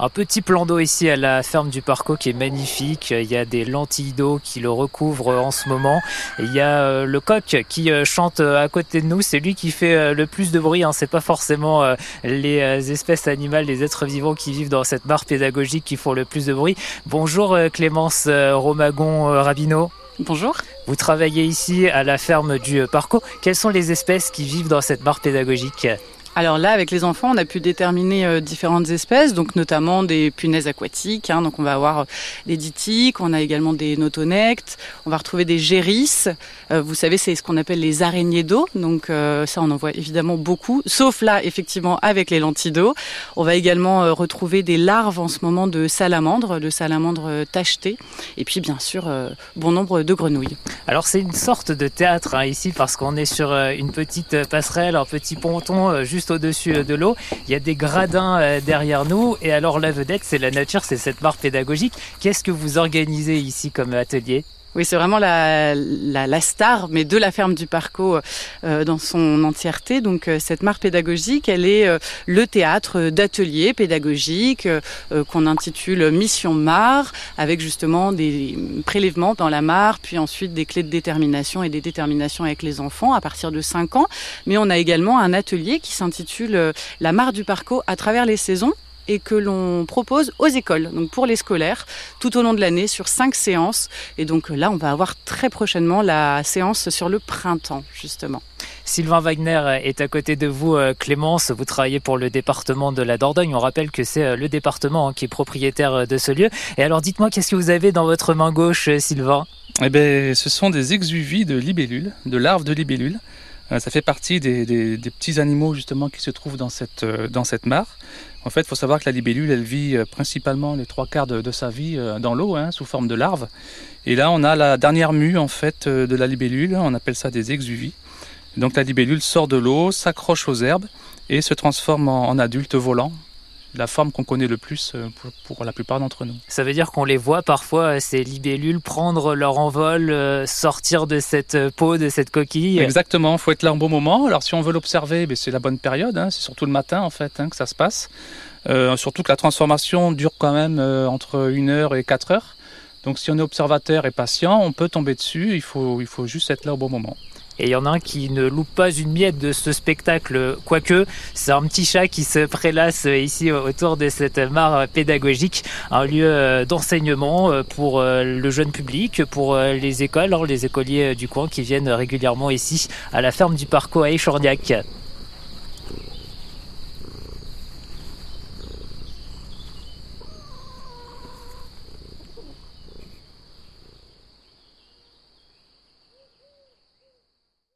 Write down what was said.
Un petit plan d'eau ici à la ferme du Parco qui est magnifique. Il y a des lentilles d'eau qui le recouvrent en ce moment. il y a euh, le coq qui euh, chante euh, à côté de nous. C'est lui qui fait le plus de bruit. Hein. C'est pas forcément les espèces animales, les êtres vivants qui vivent dans cette mare pédagogique qui font le plus de bruit. Bonjour Clémence Romagon Rabineau. Bonjour. Vous travaillez ici à la ferme du Parco. Quelles sont les espèces qui vivent dans cette mare pédagogique? Alors là, avec les enfants, on a pu déterminer euh, différentes espèces, donc notamment des punaises aquatiques. Hein, donc on va avoir euh, des ditiques, on a également des notonectes, on va retrouver des gérisses. Euh, vous savez, c'est ce qu'on appelle les araignées d'eau. Donc ça, on en voit évidemment beaucoup, sauf là, effectivement, avec les lentilles d'eau. On va également retrouver des larves en ce moment de salamandres, de salamandres tachetées, et puis bien sûr, bon nombre de grenouilles. Alors c'est une sorte de théâtre hein, ici parce qu'on est sur une petite passerelle, un petit ponton juste au-dessus euh, de l'eau. Il y a des gradins euh, derrière nous. Et alors la vedette, c'est la nature, c'est cette mare pédagogique. Qu'est-ce que vous organisez ici comme atelier? Oui, c'est vraiment la, star, mais de la ferme du Parco euh, dans son entièreté. Donc euh, cette mare pédagogique, elle est euh, le théâtre d'ateliers pédagogiques qu'on intitule Mission Mare, avec justement des prélèvements dans la mare, puis ensuite des clés de détermination et des déterminations avec les enfants à partir de 5 ans. Mais on a également un atelier qui s'intitule La mare du Parco à travers les saisons et que l'on propose aux écoles, donc pour les scolaires, tout au long de l'année sur cinq séances. Et donc là, on va avoir très prochainement la séance sur le printemps, justement. Sylvain Wagner est à côté de vous, euh, Clémence. Vous travaillez pour le département de la Dordogne. On rappelle que c'est euh, le département hein, qui est propriétaire euh, de ce lieu. Et alors, dites-moi, qu'est-ce que vous avez dans votre main gauche, Sylvain? Eh bien, ce sont des exuvies de libellules, de larves de libellules. Ça fait partie des, petits animaux justement qui se trouvent dans cette, cette mare. En fait, il faut savoir que la libellule, vit euh, principalement les trois quarts de, sa vie euh, dans l'eau, hein, sous forme de larves. Et là, on a la dernière mue en fait euh, de la libellule. On appelle ça des exuvies. Donc la libellule sort de l'eau, s'accroche aux herbes et se transforme en adulte volant la forme qu'on connaît le plus euh, pour, la plupart d'entre nous. Ça veut dire qu'on les voit parfois, euh, ces libellules, prendre leur envol, euh, sortir de cette peau, de cette coquille. Exactement, il faut être là en bon moment. Alors si on veut l'observer, ben, c'est la bonne période, hein. c'est surtout le matin en fait hein, que ça se passe. surtout que la transformation dure quand même entre une heure et quatre heures. Donc si on est observateur et patient, on peut tomber dessus, il faut, il faut juste être là au bon moment. Et il y en a un qui ne loupe pas une miette de ce spectacle, quoique c'est un petit chat qui se prélasse ici autour de cette mare pédagogique, un lieu euh, d'enseignement euh, pour euh, le jeune public, pour les écoles, hein, les écoliers du coin qui viennent régulièrement ici à la ferme du Parcours à Échorniac.